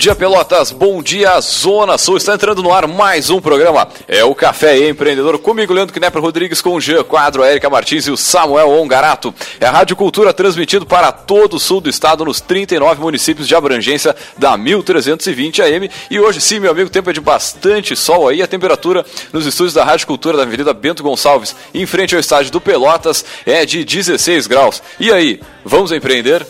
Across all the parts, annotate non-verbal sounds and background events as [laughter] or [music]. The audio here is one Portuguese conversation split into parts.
Dia, Pelotas. Bom dia, Zona Sul. Está entrando no ar mais um programa. É o Café Empreendedor. Comigo, Leandro Knepper Rodrigues, com o Jean Quadro, a Erika Martins e o Samuel Ongarato. É a Rádio Cultura transmitido para todo o sul do estado, nos 39 municípios de abrangência da 1320 AM. E hoje, sim, meu amigo, tempo é de bastante sol aí. A temperatura nos estúdios da Rádio Cultura da Avenida Bento Gonçalves, em frente ao estádio do Pelotas, é de 16 graus. E aí, vamos empreender?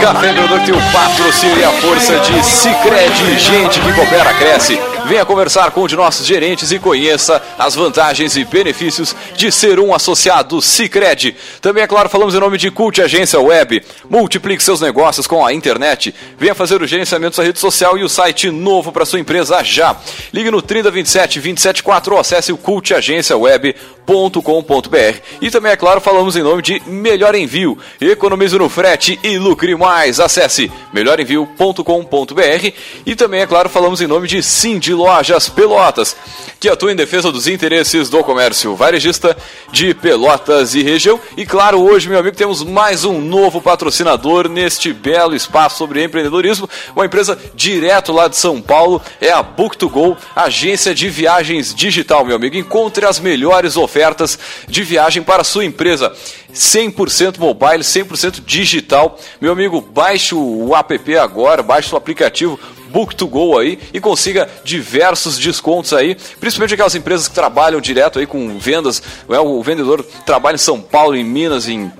Café Empreendedor tem o patrocínio e a força de Cicred, gente que coopera, cresce. Venha conversar com um de nossos gerentes e conheça as vantagens e benefícios de ser um associado Cicred. Também, é claro, falamos em nome de Cult Agência Web. Multiplique seus negócios com a internet. Venha fazer o gerenciamento da rede social e o site novo para sua empresa já. Ligue no 3027 274 ou acesse o cultagenciaweb.com.br. E também, é claro, falamos em nome de Melhor Envio. Economize no frete e lucre mais. Acesse melhorenvio.com.br. E também, é claro, falamos em nome de Cindy de Lojas Pelotas, que atua em defesa dos interesses do comércio varejista de Pelotas e região. E claro, hoje, meu amigo, temos mais um novo patrocinador neste belo espaço sobre empreendedorismo, uma empresa direto lá de São Paulo, é a Book2Go, agência de viagens digital, meu amigo. Encontre as melhores ofertas de viagem para a sua empresa. 100% mobile, 100% digital. Meu amigo, baixe o app agora, baixe o aplicativo Book2Go aí e consiga diversos descontos aí, principalmente aquelas empresas que trabalham direto aí com vendas, né? o vendedor trabalha em São Paulo, em Minas, em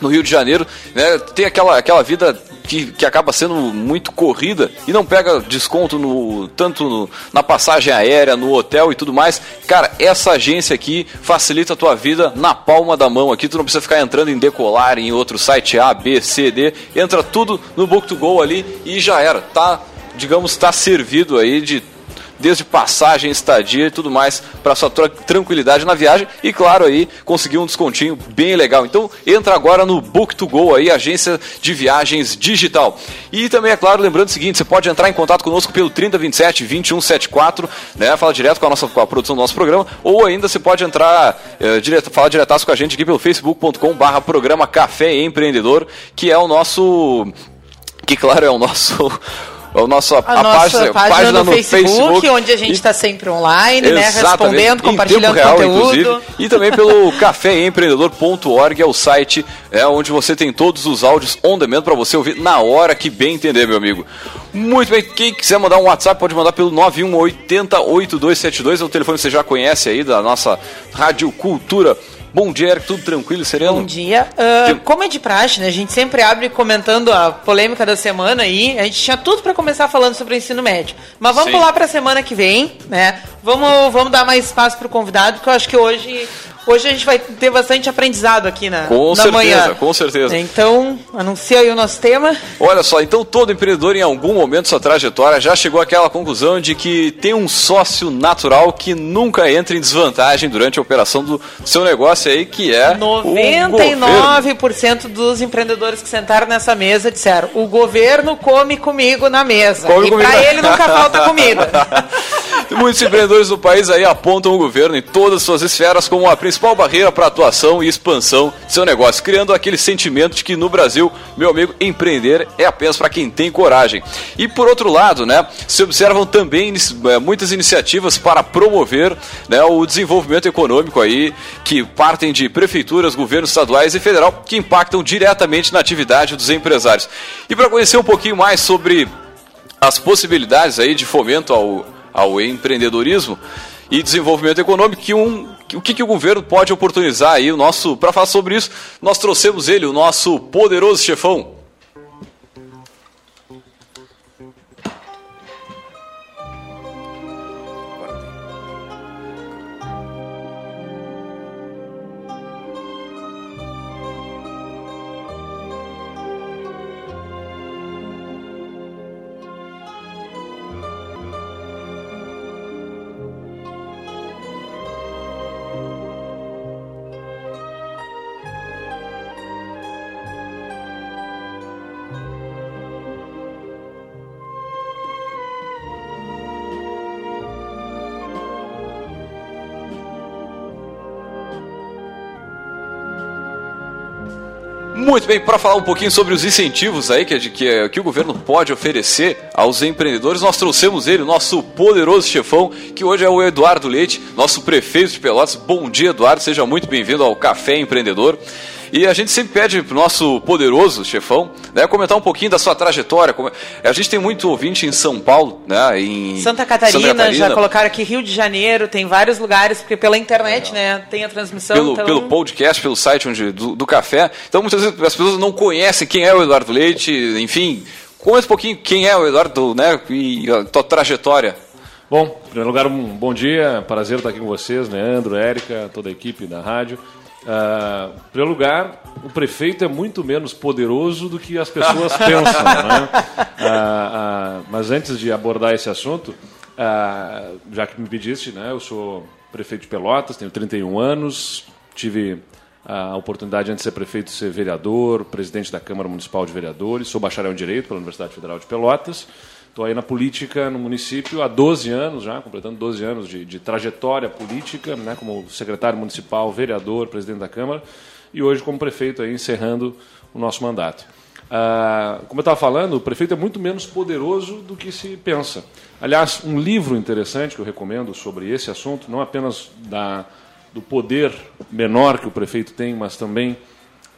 no Rio de Janeiro, né, tem aquela, aquela vida que, que acaba sendo muito corrida e não pega desconto no tanto no, na passagem aérea, no hotel e tudo mais. Cara, essa agência aqui facilita a tua vida na palma da mão aqui. Tu não precisa ficar entrando em decolar em outro site A, B, C, D. Entra tudo no Book2Go ali e já era. Tá digamos, está servido aí de desde passagem, estadia e tudo mais para sua tranquilidade na viagem e claro aí conseguir um descontinho bem legal. Então entra agora no Book2Go aí, agência de viagens digital. E também é claro, lembrando o seguinte, você pode entrar em contato conosco pelo 3027 2174, né? Fala direto com a nossa com a produção do nosso programa ou ainda você pode entrar é, direto, falar diretaço com a gente aqui pelo facebook.com/barra programa Café Empreendedor, que é o nosso que claro é o nosso [laughs] o nosso, a, a, nossa página, página, página no, Facebook, Facebook, onde a gente está sempre online, né, respondendo, compartilhando real, conteúdo. Inclusive, e também pelo [laughs] caféempreendedor.org, é o site é, onde você tem todos os áudios on demand para você ouvir na hora que bem entender, meu amigo. Muito bem, quem quiser mandar um WhatsApp pode mandar pelo 91808272, é o telefone que você já conhece aí da nossa Rádio Cultura Bom dia, Eric, tudo tranquilo, sereno? Bom dia. Uh, como é de praxe, né? A gente sempre abre comentando a polêmica da semana aí. A gente tinha tudo para começar falando sobre o ensino médio. Mas vamos Sim. pular para a semana que vem, né? Vamos, vamos dar mais espaço para o convidado, porque eu acho que hoje Hoje a gente vai ter bastante aprendizado aqui na, com na certeza, manhã. Com certeza. Então, anuncia aí o nosso tema. Olha só, então todo empreendedor em algum momento da sua trajetória já chegou àquela conclusão de que tem um sócio natural que nunca entra em desvantagem durante a operação do seu negócio aí, que é 99% dos empreendedores que sentaram nessa mesa disseram: "O governo come comigo na mesa". Come e para ele nunca falta [laughs] comida. Muitos empreendedores do país aí apontam o governo em todas as suas esferas como a principal barreira para atuação e expansão de seu negócio, criando aquele sentimento de que no Brasil, meu amigo, empreender é apenas para quem tem coragem. E por outro lado, né, se observam também eh, muitas iniciativas para promover né, o desenvolvimento econômico aí, que partem de prefeituras, governos estaduais e federal, que impactam diretamente na atividade dos empresários. E para conhecer um pouquinho mais sobre as possibilidades aí de fomento ao, ao empreendedorismo e desenvolvimento econômico, que um, o que, que o governo pode oportunizar aí, o nosso, para falar sobre isso, nós trouxemos ele, o nosso poderoso chefão, Muito bem, para falar um pouquinho sobre os incentivos aí que, que, que o governo pode oferecer aos empreendedores, nós trouxemos ele, nosso poderoso chefão, que hoje é o Eduardo Leite, nosso prefeito de Pelotas. Bom dia, Eduardo, seja muito bem-vindo ao Café Empreendedor. E a gente sempre pede pro nosso poderoso chefão né, comentar um pouquinho da sua trajetória. A gente tem muito ouvinte em São Paulo, né? Em Santa Catarina, Santa Catarina. já colocaram aqui Rio de Janeiro, tem vários lugares, porque pela internet, é. né? Tem a transmissão. Pelo, então... pelo podcast, pelo site onde, do, do café. Então muitas vezes as pessoas não conhecem quem é o Eduardo Leite, enfim. Comenta um pouquinho quem é o Eduardo, né? E a tua trajetória. Bom, em primeiro lugar, um bom dia, prazer estar aqui com vocês, Leandro, Érica, toda a equipe da rádio. Uh, em primeiro lugar, o prefeito é muito menos poderoso do que as pessoas [laughs] pensam. Né? Uh, uh, mas antes de abordar esse assunto, já que me pediste, né, eu sou prefeito de Pelotas, tenho 31 anos, tive a oportunidade antes de ser prefeito de ser vereador, presidente da Câmara Municipal de Vereadores, sou bacharel em Direito pela Universidade Federal de Pelotas. Estou aí na política no município há 12 anos já, completando 12 anos de, de trajetória política, né, como secretário municipal, vereador, presidente da Câmara, e hoje como prefeito, aí, encerrando o nosso mandato. Ah, como eu estava falando, o prefeito é muito menos poderoso do que se pensa. Aliás, um livro interessante que eu recomendo sobre esse assunto, não apenas da, do poder menor que o prefeito tem, mas também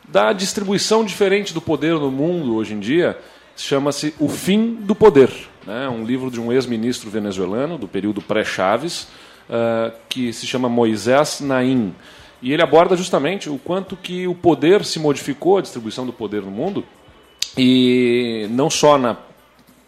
da distribuição diferente do poder no mundo hoje em dia, chama-se O Fim do Poder, né? um livro de um ex-ministro venezuelano do período pré-Chaves, uh, que se chama Moisés Naim. E ele aborda justamente o quanto que o poder se modificou, a distribuição do poder no mundo, e não só na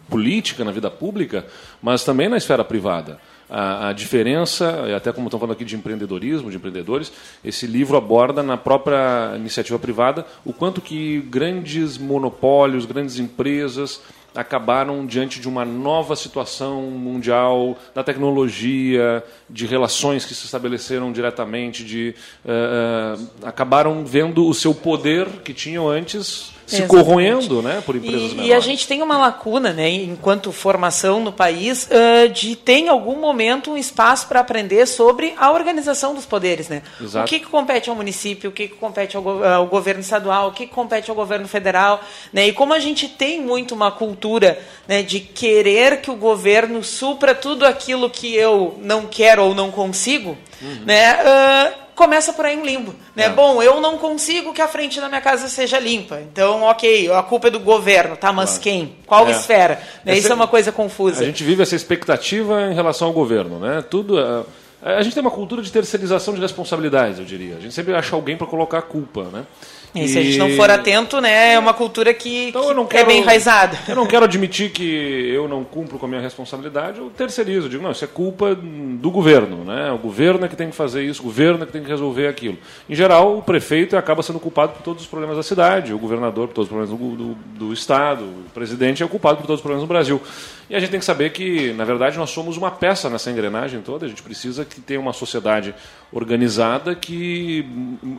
política, na vida pública, mas também na esfera privada a, a diferença, até como estão falando aqui de empreendedorismo, de empreendedores, esse livro aborda na própria iniciativa privada o quanto que grandes monopólios, grandes empresas acabaram diante de uma nova situação mundial da tecnologia, de relações que se estabeleceram diretamente, de uh, acabaram vendo o seu poder que tinham antes se Exatamente. corroendo né, por empresas e, e, a gente tem uma lacuna, né, enquanto formação no país, uh, de ter em algum momento um espaço para aprender sobre a organização dos poderes. Né? Exato. O que, que compete ao município, o que, que compete ao, ao governo estadual, o que, que compete ao governo federal. Né? E como a gente tem muito uma cultura né, de querer que o governo supra tudo aquilo que eu não quero ou não consigo, uhum. né, uh, começa por aí um limbo. Né? É. Bom, eu não consigo que a frente da minha casa seja limpa. Então, ok, a culpa é do governo, tá? Mas claro. quem? Qual é. esfera? Né? Isso é uma coisa confusa. A gente vive essa expectativa em relação ao governo, né? Tudo. Uh, a gente tem uma cultura de terceirização de responsabilidades, eu diria. A gente sempre acha alguém para colocar a culpa, né? E, e, se a gente não for atento, né, é uma cultura que, então, que quero, é bem enraizada. Eu não quero admitir que eu não cumpro com a minha responsabilidade, eu terceirizo. Eu digo, não, isso é culpa do governo. Né? O governo é que tem que fazer isso, o governo é que tem que resolver aquilo. Em geral, o prefeito acaba sendo culpado por todos os problemas da cidade, o governador por todos os problemas do, do, do Estado, o presidente é culpado por todos os problemas no Brasil. E a gente tem que saber que, na verdade, nós somos uma peça nessa engrenagem toda. A gente precisa que tenha uma sociedade organizada que,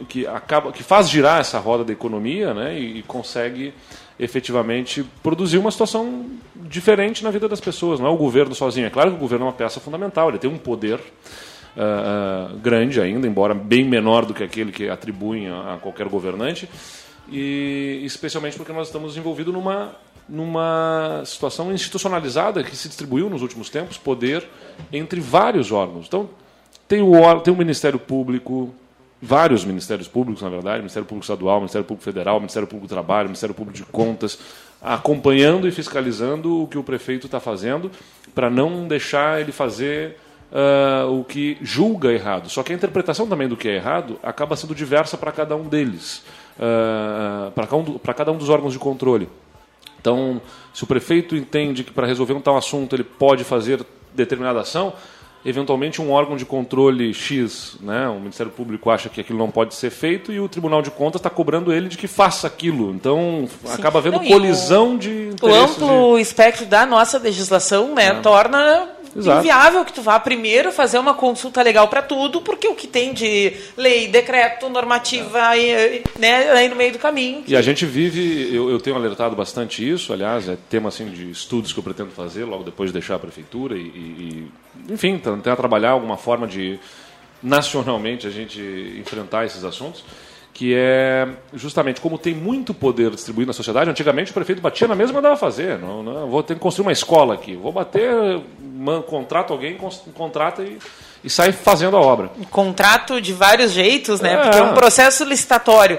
que, acaba, que faz girar essa roda da economia né, e, consegue efetivamente produzir uma situação diferente na vida das pessoas. Não é o governo sozinho. É claro que o governo é uma peça fundamental, ele tem um poder uh, grande ainda, embora bem menor do que aquele que atribuem a, a qualquer governante, e especialmente porque nós estamos envolvidos numa numa situação institucionalizada que se distribuiu nos últimos tempos poder entre vários órgãos. Então, tem o, tem o Ministério Público, vários ministérios públicos, na verdade, Ministério Público Estadual, Ministério Público Federal, Ministério Público do Trabalho, Ministério Público de Contas, acompanhando e fiscalizando o que o prefeito está fazendo, para não deixar ele fazer uh, o que julga errado. Só que a interpretação também do que é errado acaba sendo diversa para cada um deles, uh, para cada, cada um dos órgãos de controle. Então, se o prefeito entende que para resolver um tal assunto ele pode fazer determinada ação, eventualmente um órgão de controle X, né, o Ministério Público acha que aquilo não pode ser feito e o Tribunal de Contas está cobrando ele de que faça aquilo. Então Sim. acaba havendo não, colisão o, de O amplo de... espectro da nossa legislação né, é. torna Exato. inviável que tu vá primeiro fazer uma consulta legal para tudo, porque o que tem de lei, decreto, normativa é. aí, né, aí no meio do caminho. E a gente vive, eu, eu, tenho alertado bastante isso, aliás, é tema assim de estudos que eu pretendo fazer logo depois de deixar a prefeitura e, e enfim, tentar trabalhar alguma forma de nacionalmente a gente enfrentar esses assuntos que é justamente como tem muito poder distribuído na sociedade. Antigamente o prefeito batia na mesa e mandava fazer. Não, não, vou ter que construir uma escola aqui. Vou bater, man, contrato alguém, contrata e e sai fazendo a obra. Contrato de vários jeitos, né? É. Porque é um processo licitatório.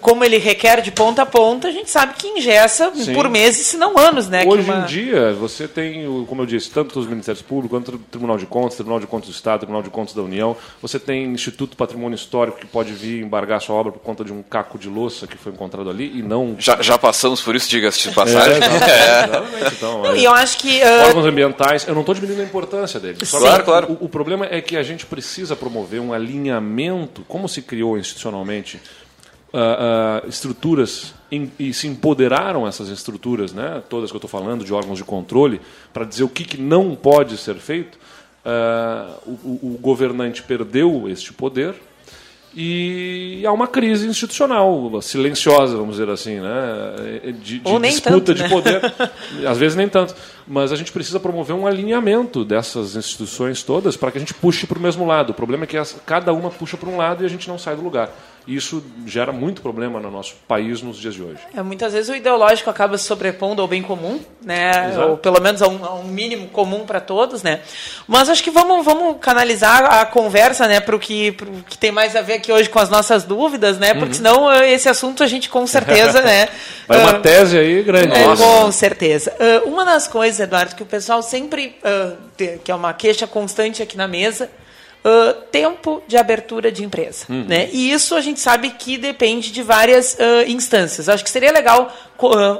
Como ele requer de ponta a ponta, a gente sabe que ingessa Sim. por meses, se não anos, né? Hoje uma... em dia, você tem, como eu disse, tanto os Ministérios Públicos, quanto o Tribunal de Contas, Tribunal de Contas do Estado, Tribunal de Contas da União. Você tem Instituto Patrimônio Histórico que pode vir embargar sua obra por conta de um caco de louça que foi encontrado ali e não. Já, já passamos por isso, diga-se de passagem. É, exatamente. [laughs] Então, não, é... E eu acho que. Uh... Órgãos ambientais, eu não estou diminuindo a importância deles. Claro, claro. O, o problema é que a gente precisa precisa promover um alinhamento, como se criou institucionalmente, uh, uh, estruturas in, e se empoderaram essas estruturas, né, todas que eu estou falando, de órgãos de controle, para dizer o que, que, não pode ser feito. Uh, o, o governante perdeu este poder, e há uma crise institucional silenciosa, vamos dizer assim, né? de, de disputa tanto, de né? poder. [laughs] Às vezes nem tanto. Mas a gente precisa promover um alinhamento dessas instituições todas para que a gente puxe para o mesmo lado. O problema é que cada uma puxa para um lado e a gente não sai do lugar. Isso gera muito problema no nosso país nos dias de hoje. É, muitas vezes o ideológico acaba se sobrepondo ao bem comum, né? Exato. ou pelo menos a um, a um mínimo comum para todos. Né? Mas acho que vamos, vamos canalizar a conversa né, para o que, que tem mais a ver aqui hoje com as nossas dúvidas, né? porque uhum. senão eh, esse assunto a gente com certeza. [laughs] né, Vai uma uh, tese aí grande. É, com certeza. Uh, uma das coisas, Eduardo, que o pessoal sempre, uh, que é uma queixa constante aqui na mesa, Uh, tempo de abertura de empresa. Uhum. Né? E isso a gente sabe que depende de várias uh, instâncias. Acho que seria legal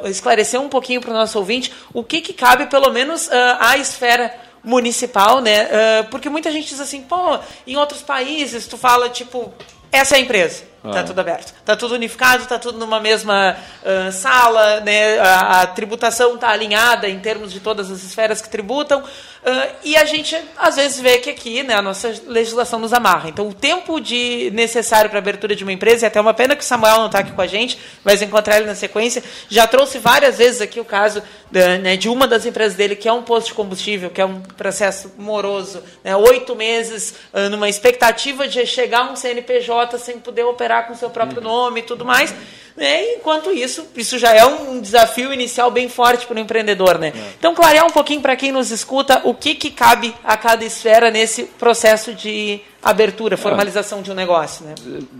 esclarecer um pouquinho para o nosso ouvinte o que, que cabe, pelo menos, à esfera municipal, né? porque muita gente diz assim, pô, em outros países tu fala, tipo, essa é a empresa. Está ah. tudo aberto. Está tudo unificado, está tudo numa mesma uh, sala, né? a, a tributação está alinhada em termos de todas as esferas que tributam. Uh, e a gente, às vezes, vê que aqui né, a nossa legislação nos amarra. Então, o tempo de necessário para a abertura de uma empresa, e até uma pena que o Samuel não está aqui com a gente, mas encontrar ele na sequência, já trouxe várias vezes aqui o caso né, de uma das empresas dele, que é um posto de combustível, que é um processo moroso. Né, oito meses uh, numa expectativa de chegar um CNPJ sem poder operar com seu próprio uhum. nome e tudo mais. Né? Enquanto isso, isso já é um desafio inicial bem forte para o empreendedor. Né? É. Então, clarear um pouquinho para quem nos escuta o que, que cabe a cada esfera nesse processo de abertura, formalização é. de um negócio. Né?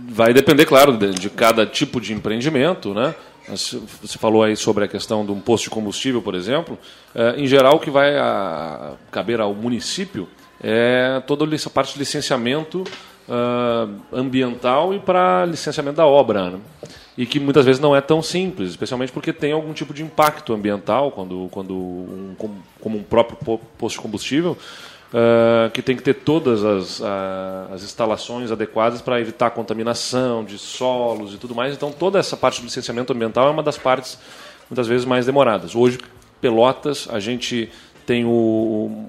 Vai depender, claro, de, de cada tipo de empreendimento, né? Você falou aí sobre a questão de um posto de combustível, por exemplo. É, em geral, o que vai caber ao município é toda a parte de licenciamento uh, ambiental e para licenciamento da obra. Né? E que muitas vezes não é tão simples, especialmente porque tem algum tipo de impacto ambiental, quando, quando um, como um próprio posto de combustível, uh, que tem que ter todas as, uh, as instalações adequadas para evitar contaminação de solos e tudo mais. Então, toda essa parte do licenciamento ambiental é uma das partes, muitas vezes, mais demoradas. Hoje, Pelotas, a gente tem o,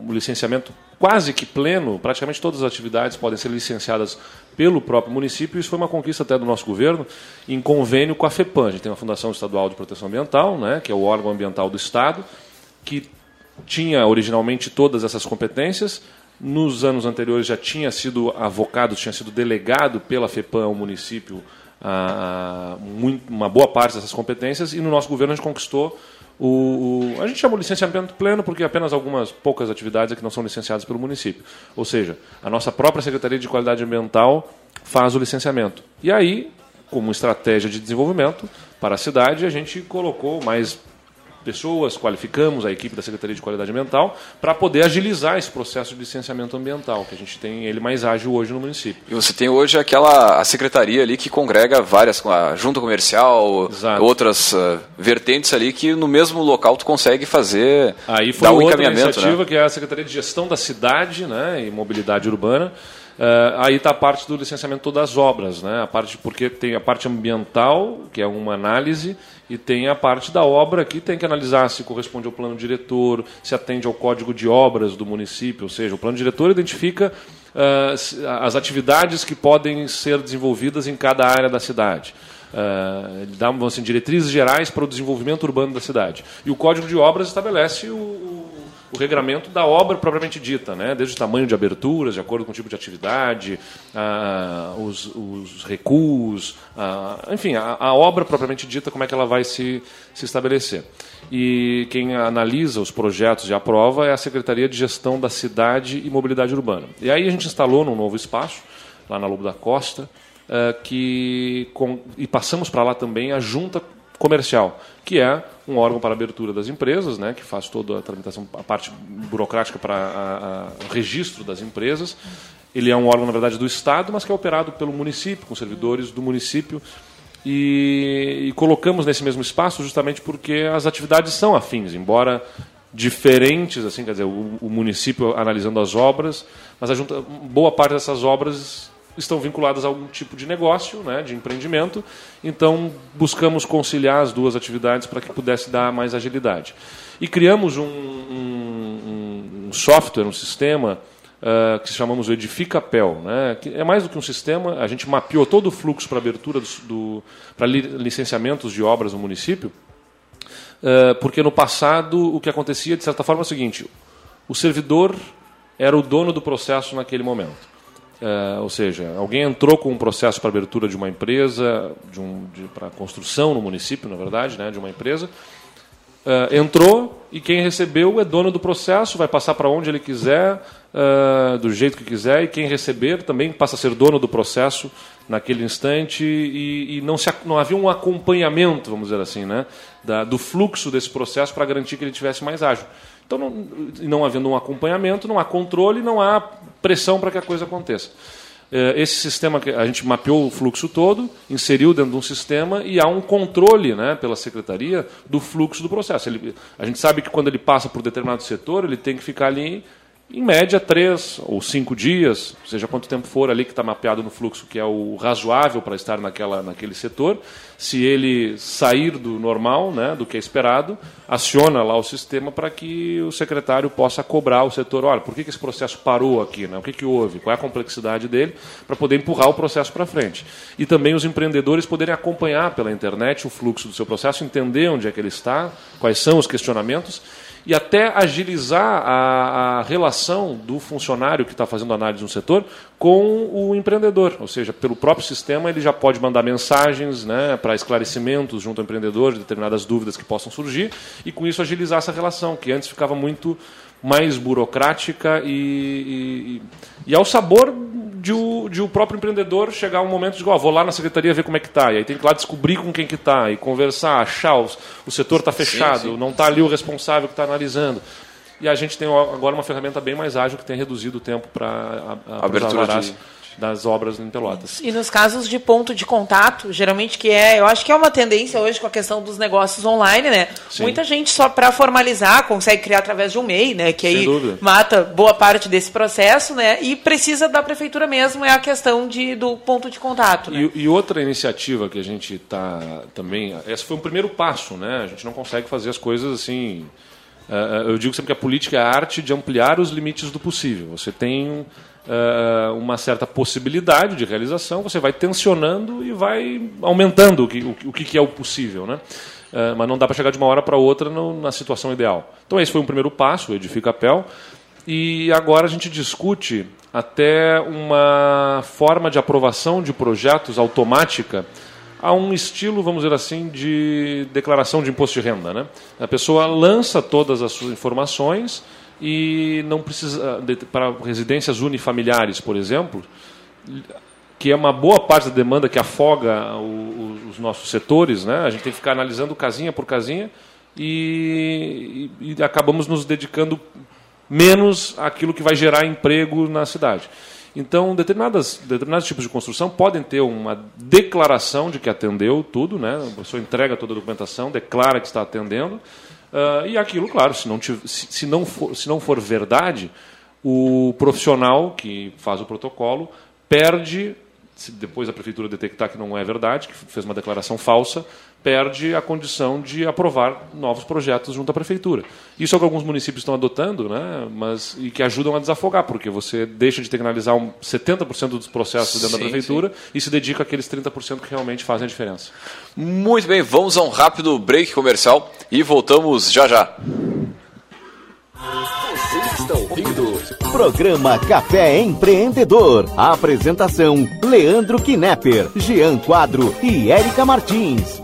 o licenciamento quase que pleno, praticamente todas as atividades podem ser licenciadas pelo próprio município. Isso foi uma conquista até do nosso governo, em convênio com a FEPAM. A gente tem a Fundação Estadual de Proteção Ambiental, né, que é o órgão ambiental do Estado, que tinha originalmente todas essas competências. Nos anos anteriores já tinha sido avocado, tinha sido delegado pela FEPAM ao município a, a, uma boa parte dessas competências, e no nosso governo a gente conquistou o, o, a gente chama licenciamento pleno porque apenas algumas poucas atividades é que não são licenciadas pelo município. Ou seja, a nossa própria Secretaria de Qualidade Ambiental faz o licenciamento. E aí, como estratégia de desenvolvimento para a cidade, a gente colocou mais pessoas, qualificamos a equipe da Secretaria de Qualidade Ambiental para poder agilizar esse processo de licenciamento ambiental, que a gente tem ele mais ágil hoje no município. E você tem hoje aquela a secretaria ali que congrega várias, a junta comercial, Exato. outras uh, vertentes ali que no mesmo local tu consegue fazer Aí foi dar um outra iniciativa né? que é a Secretaria de Gestão da Cidade né, e Mobilidade Urbana, Uh, aí está a parte do licenciamento das obras, né? A parte porque tem a parte ambiental, que é uma análise, e tem a parte da obra que tem que analisar se corresponde ao plano diretor, se atende ao código de obras do município, ou seja, o plano diretor identifica uh, as atividades que podem ser desenvolvidas em cada área da cidade. Uh, ele dá assim, diretrizes gerais para o desenvolvimento urbano da cidade. E o código de obras estabelece o, o regramento da obra propriamente dita, né? desde o tamanho de aberturas, de acordo com o tipo de atividade, ah, os, os, recuos, ah, enfim, a, a, obra propriamente dita, como é que ela vai se, se estabelecer. E quem analisa os projetos e aprova é a Secretaria de Gestão da Cidade e Mobilidade Urbana. E aí a gente instalou num novo espaço, lá na Lobo da Costa, uh, que com, e passamos para lá também a junta comercial, que é um órgão para abertura das empresas, né, que faz toda a tramitação, a parte burocrática para o registro das empresas. Ele é um órgão, na verdade, do Estado, mas que é operado pelo município, com servidores do município. E, e colocamos nesse mesmo espaço justamente porque as atividades são afins, embora diferentes, assim, quer dizer, o, o município analisando as obras, mas a junta, boa parte dessas obras estão vinculadas a algum tipo de negócio, né, de empreendimento. Então, buscamos conciliar as duas atividades para que pudesse dar mais agilidade. E criamos um, um, um software, um sistema uh, que chamamos o Edificapel. Né, que é mais do que um sistema, a gente mapeou todo o fluxo para abertura do, do para licenciamentos de obras no município, uh, porque no passado o que acontecia, de certa forma, é o seguinte: o servidor era o dono do processo naquele momento. Uh, ou seja, alguém entrou com um processo para abertura de uma empresa, de um, de, para construção no município, na verdade, né, de uma empresa. Uh, entrou e quem recebeu é dono do processo, vai passar para onde ele quiser, uh, do jeito que quiser, e quem receber também passa a ser dono do processo naquele instante, e, e não, se, não havia um acompanhamento, vamos dizer assim, né, da, do fluxo desse processo para garantir que ele tivesse mais ágil. Então, não, não havendo um acompanhamento, não há controle, não há pressão para que a coisa aconteça. É, esse sistema, a gente mapeou o fluxo todo, inseriu dentro de um sistema e há um controle né, pela secretaria do fluxo do processo. Ele, a gente sabe que quando ele passa por determinado setor, ele tem que ficar ali em média, três ou cinco dias, seja quanto tempo for ali que está mapeado no fluxo, que é o razoável para estar naquela, naquele setor. Se ele sair do normal, né, do que é esperado, aciona lá o sistema para que o secretário possa cobrar o setor. Olha, por que, que esse processo parou aqui? Né? O que, que houve? Qual é a complexidade dele? Para poder empurrar o processo para frente. E também os empreendedores poderem acompanhar pela internet o fluxo do seu processo, entender onde é que ele está, quais são os questionamentos e até agilizar a, a relação do funcionário que está fazendo análise no setor com o empreendedor. Ou seja, pelo próprio sistema ele já pode mandar mensagens né, para esclarecimentos junto ao empreendedor de determinadas dúvidas que possam surgir e com isso agilizar essa relação, que antes ficava muito mais burocrática e, e, e ao sabor de o, de o próprio empreendedor chegar um momento de, oh, vou lá na secretaria ver como é que está. E aí tem que ir lá descobrir com quem que está e conversar, achar, os, o setor está fechado, sim, sim. não está ali o responsável que está analisando. E a gente tem agora uma ferramenta bem mais ágil que tem reduzido o tempo para abertura de das obras em Pelotas. E nos casos de ponto de contato, geralmente que é, eu acho que é uma tendência hoje com a questão dos negócios online, né? Sim. Muita gente só para formalizar consegue criar através de um MEI, né? Que Sem aí dúvida. mata boa parte desse processo, né? E precisa da prefeitura mesmo é a questão de, do ponto de contato. Né? E, e outra iniciativa que a gente está também, esse foi um primeiro passo, né? A gente não consegue fazer as coisas assim. Uh, eu digo sempre que a política é a arte de ampliar os limites do possível. Você tem uh, uma certa possibilidade de realização, você vai tensionando e vai aumentando o que, o, o que é o possível. Né? Uh, mas não dá para chegar de uma hora para outra no, na situação ideal. Então, esse foi um primeiro passo, o Edifica Pel. E agora a gente discute até uma forma de aprovação de projetos automática a um estilo, vamos dizer assim, de declaração de imposto de renda. Né? A pessoa lança todas as suas informações e não precisa para residências unifamiliares, por exemplo, que é uma boa parte da demanda que afoga o, os nossos setores, né? A gente tem que ficar analisando casinha por casinha e, e, e acabamos nos dedicando menos àquilo que vai gerar emprego na cidade. Então, determinadas, determinados tipos de construção podem ter uma declaração de que atendeu tudo, né? a pessoa entrega toda a documentação, declara que está atendendo, Uh, e aquilo, claro, se não, se, se, não for, se não for verdade, o profissional que faz o protocolo perde, se depois a prefeitura detectar que não é verdade, que fez uma declaração falsa, perde a condição de aprovar novos projetos junto à prefeitura. Isso é o que alguns municípios estão adotando, né? mas, e que ajudam a desafogar, porque você deixa de ter que analisar um 70% dos processos dentro sim, da prefeitura sim. e se dedica àqueles 30% que realmente fazem a diferença. Muito bem, vamos a um rápido break comercial e voltamos já já. está ouvindo Programa Café Empreendedor. apresentação: Leandro Knepper, Jean Quadro e Érica Martins.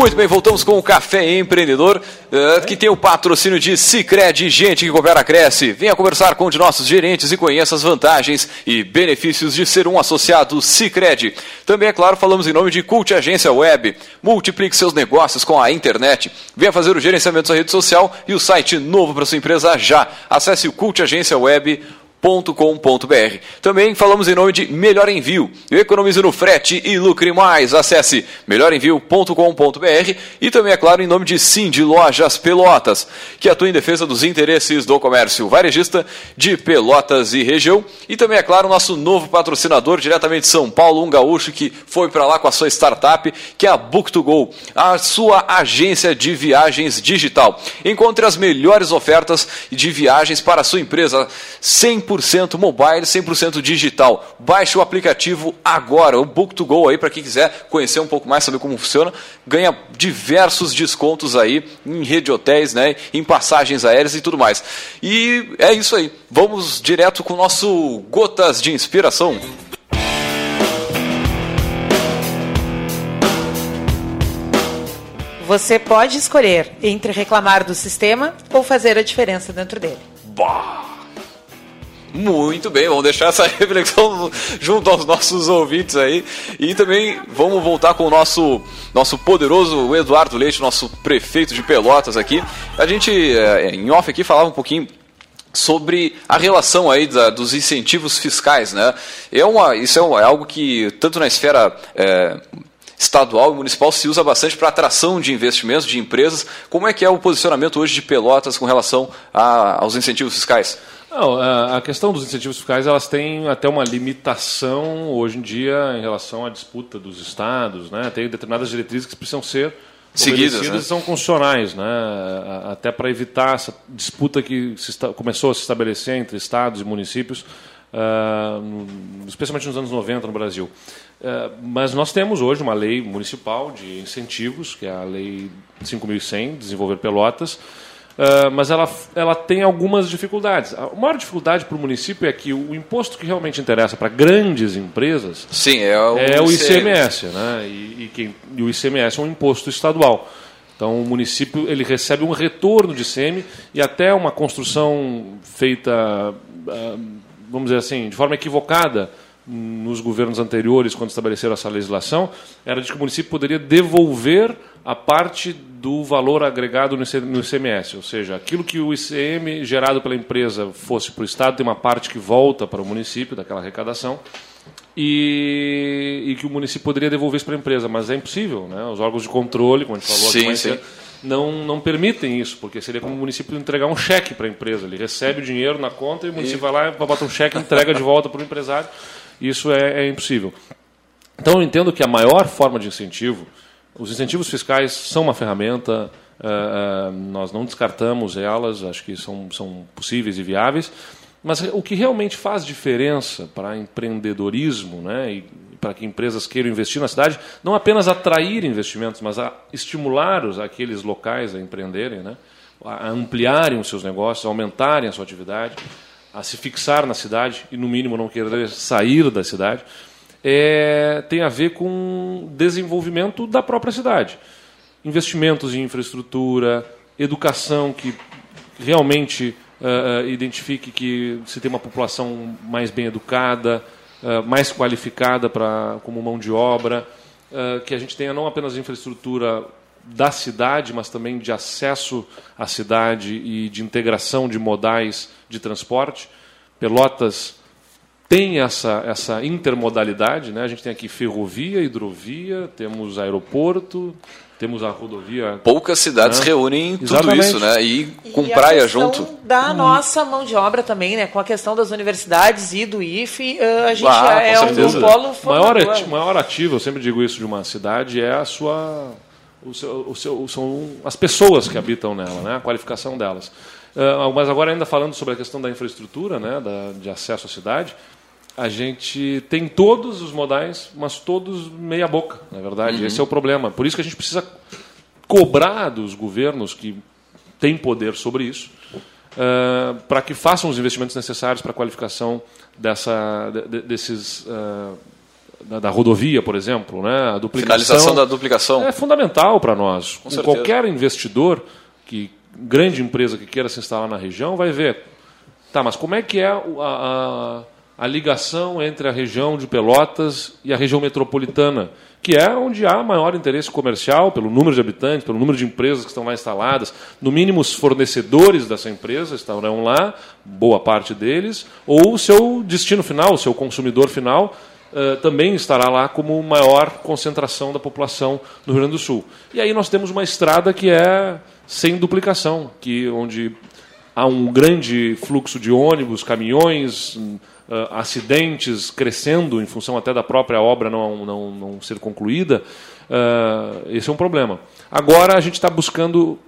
Muito bem, voltamos com o Café Empreendedor, uh, que tem o patrocínio de Cicred, gente que coopera cresce. Venha conversar com um de nossos gerentes e conheça as vantagens e benefícios de ser um associado Cicred. Também, é claro, falamos em nome de Cult Agência Web. Multiplique seus negócios com a internet. Venha fazer o gerenciamento da sua rede social e o site novo para sua empresa já. Acesse o Cult Agência Web com.br. Também falamos em nome de Melhor Envio. Economize no frete e lucre mais. Acesse melhorenvio.com.br e também, é claro, em nome de Sim de Lojas Pelotas, que atua em defesa dos interesses do comércio varejista de Pelotas e região. E também, é claro, nosso novo patrocinador diretamente de São Paulo, um gaúcho que foi para lá com a sua startup, que é a Book2Go, a sua agência de viagens digital. Encontre as melhores ofertas de viagens para a sua empresa sem 100% mobile, 100% digital. Baixe o aplicativo agora, o Book2Go aí, para quem quiser conhecer um pouco mais, saber como funciona. Ganha diversos descontos aí em rede de hotéis, né, em passagens aéreas e tudo mais. E é isso aí. Vamos direto com o nosso Gotas de Inspiração. Você pode escolher entre reclamar do sistema ou fazer a diferença dentro dele. Bah! Muito bem, vamos deixar essa [laughs] reflexão junto aos nossos ouvintes aí. E também vamos voltar com o nosso, nosso poderoso Eduardo Leite, nosso prefeito de Pelotas aqui. A gente, é, em off aqui, falava um pouquinho sobre a relação aí da, dos incentivos fiscais, né? É uma, isso é, é algo que tanto na esfera é, estadual e municipal se usa bastante para atração de investimentos de empresas. Como é que é o posicionamento hoje de Pelotas com relação a, aos incentivos fiscais? Não, a questão dos incentivos fiscais elas têm até uma limitação hoje em dia em relação à disputa dos estados, né? Tem determinadas diretrizes que precisam ser seguidas, né? são constitucionais, né? Até para evitar essa disputa que está, começou a se estabelecer entre estados e municípios, uh, especialmente nos anos 90 no Brasil. Uh, mas nós temos hoje uma lei municipal de incentivos, que é a Lei 5.100, Desenvolver Pelotas, Uh, mas ela, ela tem algumas dificuldades. A maior dificuldade para o município é que o imposto que realmente interessa para grandes empresas Sim, é o, é o ICMS. Né? E, e, quem, e o ICMS é um imposto estadual. Então o município ele recebe um retorno de ICM e até uma construção feita, uh, vamos dizer assim, de forma equivocada nos governos anteriores, quando estabeleceram essa legislação, era de que o município poderia devolver a parte do valor agregado no ICMS, ou seja, aquilo que o ICM gerado pela empresa fosse para o Estado, tem uma parte que volta para o município daquela arrecadação e, e que o município poderia devolver isso para a empresa, mas é impossível, né? Os órgãos de controle, como a gente falou sim, aqui sim. não, não permitem isso, porque seria como o município entregar um cheque para a empresa. Ele recebe o dinheiro na conta e o município e... vai lá, bota um cheque e entrega de volta para o empresário. Isso é, é impossível. Então eu entendo que a maior forma de incentivo os incentivos fiscais são uma ferramenta, uh, uh, nós não descartamos elas, acho que são, são possíveis e viáveis, mas o que realmente faz diferença para empreendedorismo né, e para que empresas queiram investir na cidade, não apenas atrair investimentos, mas a estimular os, aqueles locais a empreenderem, né, a ampliarem os seus negócios, a aumentarem a sua atividade, a se fixar na cidade e, no mínimo, não querer sair da cidade é, tem a ver com desenvolvimento da própria cidade. Investimentos em infraestrutura, educação que realmente uh, identifique que se tem uma população mais bem educada, uh, mais qualificada pra, como mão de obra, uh, que a gente tenha não apenas infraestrutura da cidade, mas também de acesso à cidade e de integração de modais de transporte. Pelotas tem essa, essa intermodalidade, né? A gente tem aqui ferrovia, hidrovia, temos aeroporto, temos a rodovia. Poucas cidades né? reúnem tudo Exatamente. isso, né? E com e praia junto. Da hum. nossa mão de obra também, né? Com a questão das universidades e do IFE, eh, a gente ah, é um polo maior, maior ativo, eu sempre digo isso de uma cidade, é a sua. O seu, o seu, são as pessoas que habitam nela, né? a qualificação delas. Uh, mas agora ainda falando sobre a questão da infraestrutura, né? Da, de acesso à cidade, a gente tem todos os modais, mas todos meia boca, na verdade. Uhum. Esse é o problema. Por isso que a gente precisa cobrar dos governos que têm poder sobre isso, uh, para que façam os investimentos necessários para a qualificação dessa, de, desses. Uh, da, da, rodovia, por exemplo, né? a duplicação. Finalização da duplicação. É fundamental para nós. Com Qualquer investidor, que grande empresa que queira se instalar na região, vai ver. Tá, mas como é que é a, a, a ligação entre a região de Pelotas e a região metropolitana? que é onde há maior interesse comercial, pelo número de habitantes, pelo número de empresas que estão lá instaladas. No mínimo, os fornecedores dessa empresa estarão lá, boa parte deles, ou o seu destino final, o seu consumidor final, uh, também estará lá como maior concentração da população no Rio Grande do Sul. E aí nós temos uma estrada que é sem duplicação, que onde há um grande fluxo de ônibus, caminhões, uh, acidentes crescendo em função até da própria obra não, não, não ser concluída, uh, esse é um problema. Agora a gente está buscando,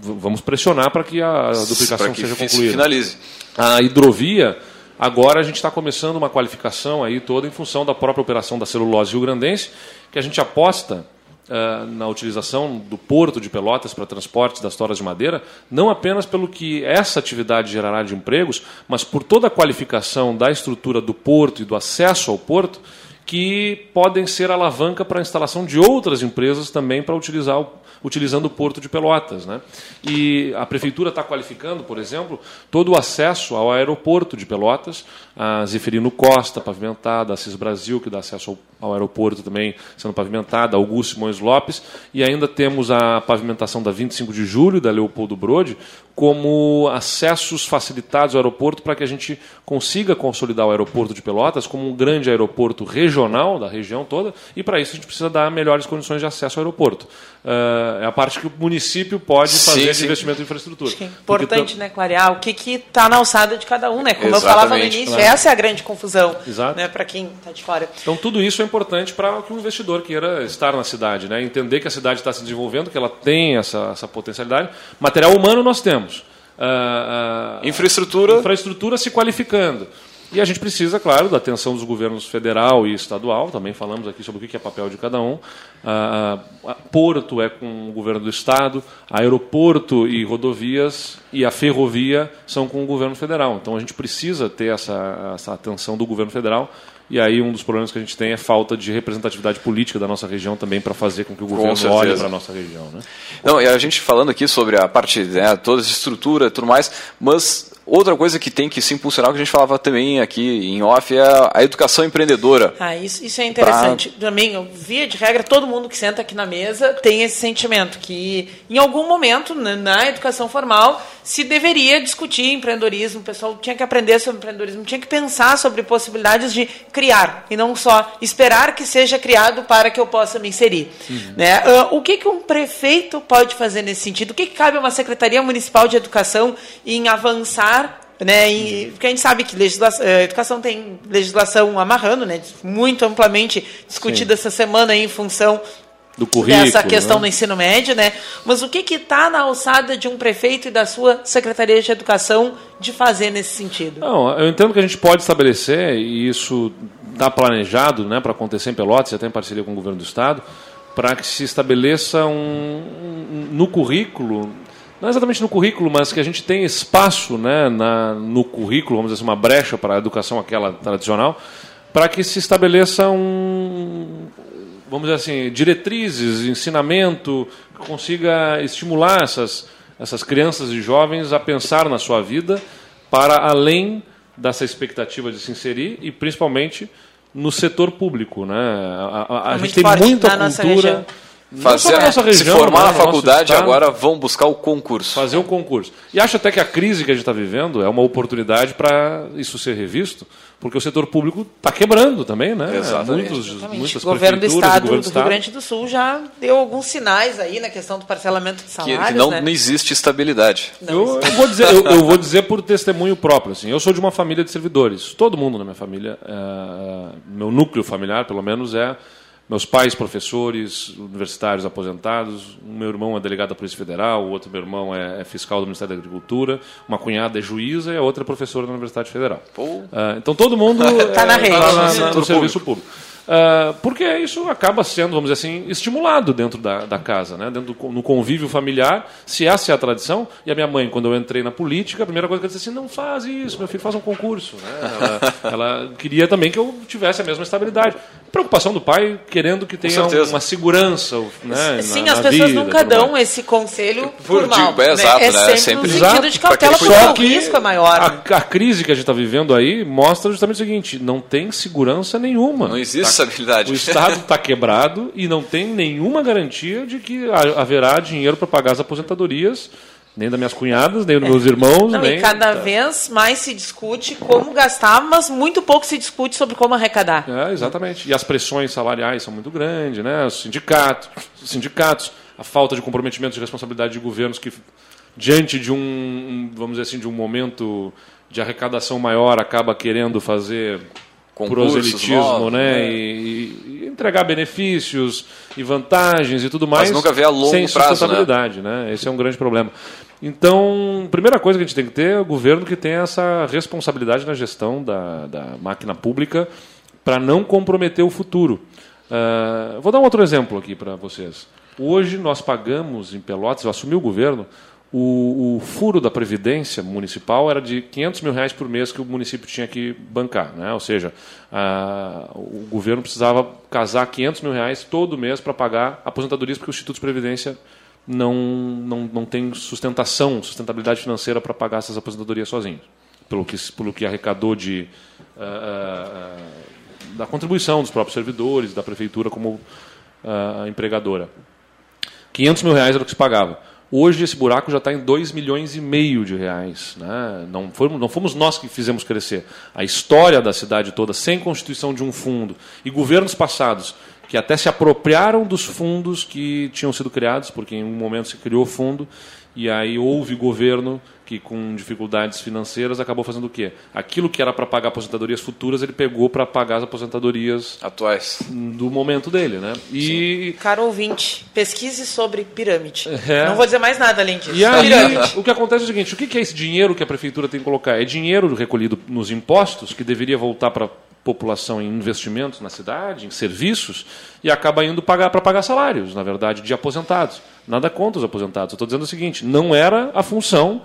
vamos pressionar para que a duplicação que seja concluída. Finalize. A hidrovia, agora a gente está começando uma qualificação aí toda em função da própria operação da celulose rio-grandense, que a gente aposta uh, na utilização do porto de Pelotas para transporte das toras de madeira, não apenas pelo que essa atividade gerará de empregos, mas por toda a qualificação da estrutura do porto e do acesso ao porto, que podem ser alavanca para a instalação de outras empresas também para utilizar o, utilizando o porto de Pelotas. Né? E a prefeitura está qualificando, por exemplo, todo o acesso ao aeroporto de Pelotas, a Zeferino Costa, pavimentada, a CIS Brasil, que dá acesso ao ao aeroporto também sendo pavimentada, Augusto Simões Lopes, e ainda temos a pavimentação da 25 de julho, da Leopoldo Brode, como acessos facilitados ao aeroporto para que a gente consiga consolidar o aeroporto de Pelotas como um grande aeroporto regional da região toda, e para isso a gente precisa dar melhores condições de acesso ao aeroporto. Uh, é a parte que o município pode fazer sim, de investimento em infraestrutura. Acho que é importante, Porque, né, clarear o que está na alçada de cada um, né? Como Exatamente, eu falava no início, claro. essa é a grande confusão né, para quem está de fora. Então tudo isso é importante para que o investidor queira estar na cidade, né? entender que a cidade está se desenvolvendo, que ela tem essa, essa potencialidade. Material humano nós temos. Uh, uh, infraestrutura. Infraestrutura se qualificando. E a gente precisa, claro, da atenção dos governos federal e estadual, também falamos aqui sobre o que é papel de cada um. Ah, porto é com o governo do estado, aeroporto e rodovias e a ferrovia são com o governo federal. Então a gente precisa ter essa, essa atenção do governo federal e aí um dos problemas que a gente tem é falta de representatividade política da nossa região também para fazer com que o governo olhe para a nossa região. Né? Não, e a gente falando aqui sobre a parte, né, toda essa estrutura e tudo mais, mas Outra coisa que tem que se impulsionar, que a gente falava também aqui em off, é a educação empreendedora. Ah, isso, isso é interessante. Pra... Também, via de regra, todo mundo que senta aqui na mesa tem esse sentimento que, em algum momento, na, educação formal, se deveria discutir empreendedorismo, o pessoal tinha que aprender sobre empreendedorismo, tinha que pensar sobre possibilidades de criar, e não só esperar que seja criado para que eu possa me inserir. Uhum. Né? Uh, o que, que um prefeito pode fazer nesse sentido? O que, que cabe a uma Secretaria Municipal de Educação em avançar né? E, porque a gente sabe que a eh, educação tem legislação amarrando, né? Muito amplamente discutida essa semana em função do currículo, dessa questão né? do ensino médio, né? Mas o que está na alçada de um prefeito e da sua secretaria de educação de fazer nesse sentido? Não, eu entendo que a gente pode estabelecer e isso está planejado, né, para acontecer em Pelotas, até em parceria com o governo do estado, para que se estabeleça um, um no currículo não exatamente no currículo, mas que a gente tem espaço né, na, no currículo, vamos dizer assim, uma brecha para a educação aquela tradicional, para que se estabeleça um, vamos dizer assim, diretrizes, ensinamento, que consiga estimular essas, essas crianças e jovens a pensar na sua vida para além dessa expectativa de se inserir e principalmente no setor público. Né? A, a, a gente tem muita cultura fazer a, região, se formar né, na faculdade agora vão buscar o concurso. Fazer o concurso. E acho até que a crise que a gente está vivendo é uma oportunidade para isso ser revisto, porque o setor público está quebrando também, né? Exatamente. Muitos, Muitas o governo do Estado governo do, do Rio Grande do Sul já deu alguns sinais aí na questão do parcelamento de salários. Que, que não, né? não existe estabilidade. Não eu, eu, vou dizer, eu, eu, vou dizer por testemunho próprio. Assim, eu sou de uma família de servidores. Todo mundo na minha família, é, meu núcleo familiar, pelo menos, é Meus pais, professores, universitários aposentados. O meu irmão é delegado da Polícia Federal, o outro meu irmão é, é fiscal do Ministério da Agricultura, uma cunhada é juíza e a outra é professora da Universidade Federal. Uh, então todo mundo está [laughs] na rede, tá na, na, no serviço público. Uh, porque isso acaba sendo, vamos dizer assim, estimulado dentro da, da casa, né? dentro do, no convívio familiar, se essa é a tradição. E a minha mãe, quando eu entrei na política, a primeira coisa que ela disse assim: não faz isso, meu filho faz um concurso. Né? Ela, [laughs] ela, queria também que eu tivesse a mesma estabilidade. Preocupação do pai querendo que tenha uma segurança. Né, Sim, na, as na pessoas vida, nunca dão esse conselho por, por mal. é, né? exato, é né? sempre, sempre no sentido de cautela, porque o risco é maior. A, a, crise que a gente está vivendo aí mostra justamente o seguinte: não tem segurança nenhuma. Não existe tá, estabilidade. O Estado está quebrado e não tem nenhuma garantia de que haverá dinheiro para pagar as aposentadorias nem das minhas cunhadas, nem dos meus irmãos. Não, nem... E cada tá. vez mais se discute como gastar, mas muito pouco se discute sobre como arrecadar. É, exatamente. E as pressões salariais são muito grandes, né? Os sindicatos, os sindicatos, a falta de comprometimento de responsabilidade de governos que, diante de um, vamos dizer assim, de um momento de arrecadação maior, acaba querendo fazer proselitismo, né? né? E, e, entregar benefícios e vantagens e tudo mais. Mas nunca vê a longo sem prazo, sustentabilidade, né? né? Esse é um grande problema. Então, primeira coisa que a gente tem que ter é o governo que tem essa responsabilidade na gestão da, da máquina pública para não comprometer o futuro. Uh, vou dar um outro exemplo aqui para vocês. Hoje nós pagamos em Pelotas, eu assumi o governo, o, o, furo da Previdência Municipal era de 500 mil reais por mês que o município tinha que bancar. Né? Ou seja, a, o governo precisava casar 500 mil reais todo mês para pagar aposentadorias, porque o Instituto de Previdência não, não, não tem sustentação, sustentabilidade financeira para pagar essas aposentadorias sozinho, pelo que, pelo que arrecadou de, uh, uh, da contribuição dos próprios servidores, da prefeitura como uh, empregadora. 500 mil reais era o que se pagava. Hoje esse buraco já está em 2 milhões e meio de reais. Né? Não, fomos, não fomos nós que fizemos crescer. A história da cidade toda, sem constituição de um fundo, e governos passados que até se apropriaram dos fundos que tinham sido criados, porque em um momento se criou o fundo, e aí houve governo que, com dificuldades financeiras, acabou fazendo o quê? Aquilo que era para pagar aposentadorias futuras, ele pegou para pagar as aposentadorias atuais do momento dele, né? E caro ouvinte, pesquise sobre pirâmide. É. Não vou dizer mais nada além disso. E aí, pirâmide. o que acontece é o seguinte: o que é esse dinheiro que a prefeitura tem que colocar? É dinheiro recolhido nos impostos que deveria voltar para população em investimentos na cidade, em serviços, e acaba indo pagar para pagar salários, na verdade, de aposentados. Nada contra os aposentados. Eu estou dizendo o seguinte: não era a função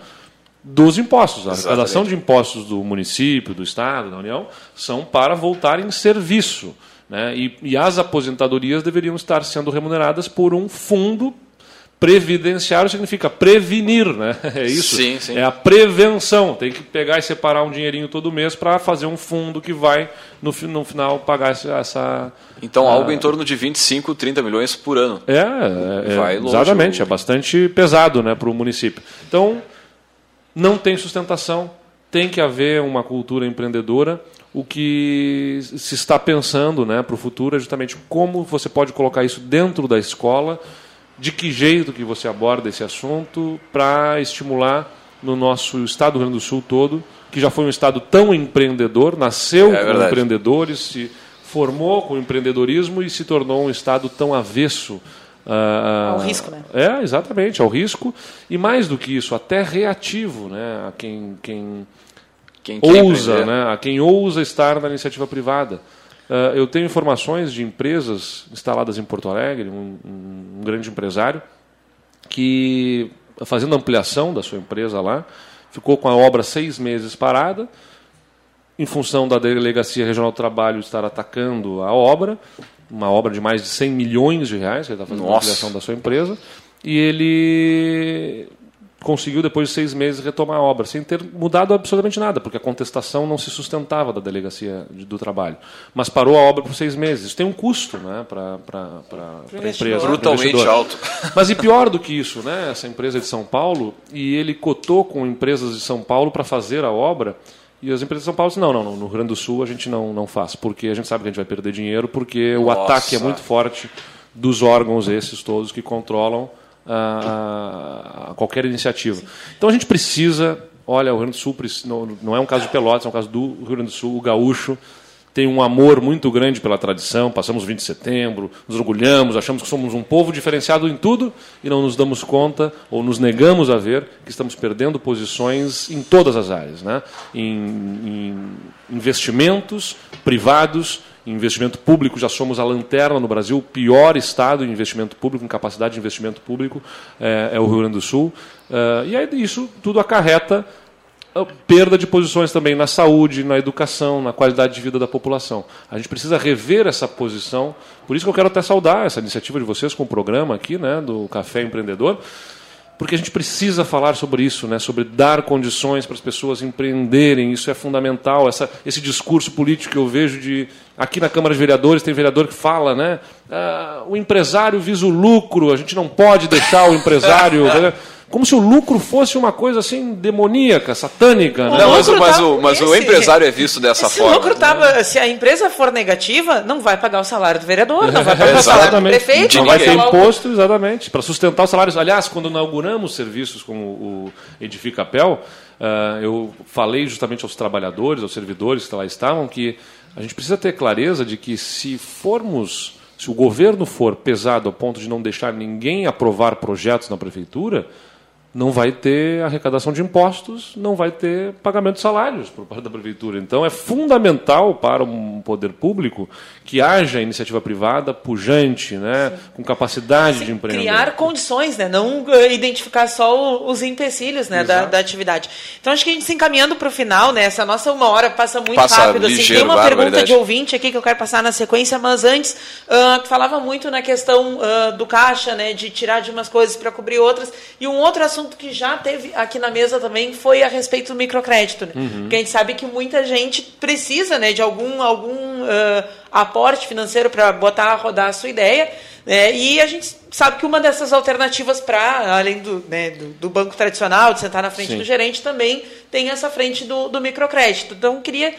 dos impostos. A arrecadação de impostos do município, do Estado, da União, são para voltar em serviço. Né? E, e as aposentadorias deveriam estar sendo remuneradas por um fundo Previdenciário significa prevenir, né? [laughs] É isso. Sim, sim. É a prevenção. Tem que pegar e separar um dinheirinho todo mês para fazer um fundo que vai, no, no final, pagar essa. Então, algo em torno de 25, 30 milhões por ano. É, é, vai longe, exatamente. É bastante pesado né, para o município. Então, não tem sustentação, tem que haver uma cultura empreendedora. O que se está pensando né, para o futuro é justamente como você pode colocar isso dentro da escola de que jeito que você aborda esse assunto para estimular no nosso estado do Rio Grande do Sul todo, que já foi um estado tão empreendedor, nasceu é com empreendedores, se formou com empreendedorismo e se tornou um estado tão avesso Uh, ao risco, né? É, exatamente, ao risco. E mais do que isso, até reativo, né? A quem, quem, quem ousa, né? A quem ousa estar na iniciativa privada. Uh, eu tenho informações de empresas instaladas em Porto Alegre, um, um, grande empresário, que, fazendo ampliação da sua empresa lá, ficou com a obra seis meses parada, em função da Delegacia Regional do Trabalho estar atacando a obra, uma obra de mais de 100 milhões de reais, que ele está fazendo Nossa. a ampliação da sua empresa, e ele conseguiu, depois de seis meses, retomar a obra, sem ter mudado absolutamente nada, porque a contestação não se sustentava da delegacia do trabalho. Mas parou a obra por seis meses. Isso tem um custo né, para a empresa. Brutalmente alto. [laughs] Mas e pior do que isso, né, essa empresa de São Paulo, e ele cotou com empresas de São Paulo para fazer a obra. E as empresas de São Paulo disseram, não, não, no Rio Grande do Sul a gente não, não faz, porque a gente sabe que a gente vai perder dinheiro, porque Nossa. o ataque é muito forte dos órgãos esses todos que controlam a, a qualquer iniciativa. Então a gente precisa, olha, o Rio Grande do Sul não é um caso de Pelotas, é um caso do Rio Grande do Sul, o gaúcho tem um amor muito grande pela tradição, passamos 20 de setembro, nos orgulhamos, achamos que somos um povo diferenciado em tudo e não nos damos conta ou nos negamos a ver que estamos perdendo posições em todas as áreas, né? em, em investimentos privados, investimento público, já somos a lanterna no Brasil, o pior estado em investimento público, em capacidade de investimento público é, é o Rio Grande do Sul. Uh, e aí isso tudo acarreta perda de posições também na saúde, na educação, na qualidade de vida da população. A gente precisa rever essa posição. Por isso que eu quero até saudar essa iniciativa de vocês com o programa aqui, né, do Café Empreendedor, porque a gente precisa falar sobre isso, né, sobre dar condições para as pessoas empreenderem. Isso é fundamental. Essa, esse discurso político que eu vejo de aqui na Câmara de Vereadores tem vereador que fala, né, ah, o empresário visa o lucro. A gente não pode deixar o empresário [laughs] como se o lucro fosse uma coisa assim demoníaca, satânica. Né? Não, mas, mas, o, mas o empresário é visto dessa se forma. O lucro tava, né? Se a empresa for negativa, não vai pagar o salário do vereador, não vai pagar o salário do prefeito. Não vai ter imposto, exatamente, para sustentar os salários. Aliás, quando inauguramos serviços como o Edificapel, uh, eu falei justamente aos trabalhadores, aos servidores que lá estavam, que a gente precisa ter clareza de que se formos, se o governo for pesado ao ponto de não deixar ninguém aprovar projetos na prefeitura, não vai ter arrecadação de impostos, não vai ter pagamento de salários por parte da prefeitura. Então é fundamental para um poder público que haja iniciativa privada pujante, né, com capacidade Sim, de empreender. Criar condições, né, não eh, identificar só os empecilhos né, da, da, atividade. Então acho que a gente se encaminhando para o final, né, essa nossa uma hora passa muito passa rápido. Assim. Tem uma pergunta de ouvinte aqui que eu quero passar na sequência, mas antes, uh, falava muito na questão uh, do caixa, né, de tirar de umas coisas para cobrir outras, e um outro assunto assunto que já teve aqui na mesa também foi a respeito do microcrédito, né? Uhum. Porque a gente sabe que muita gente precisa né, de algum, algum uh, aporte financeiro para botar a rodar a sua ideia. Né? E a gente sabe que uma dessas alternativas para, além do, né, do, do, banco tradicional, de sentar na frente Sim. do gerente, também tem essa frente do, do microcrédito. Então, queria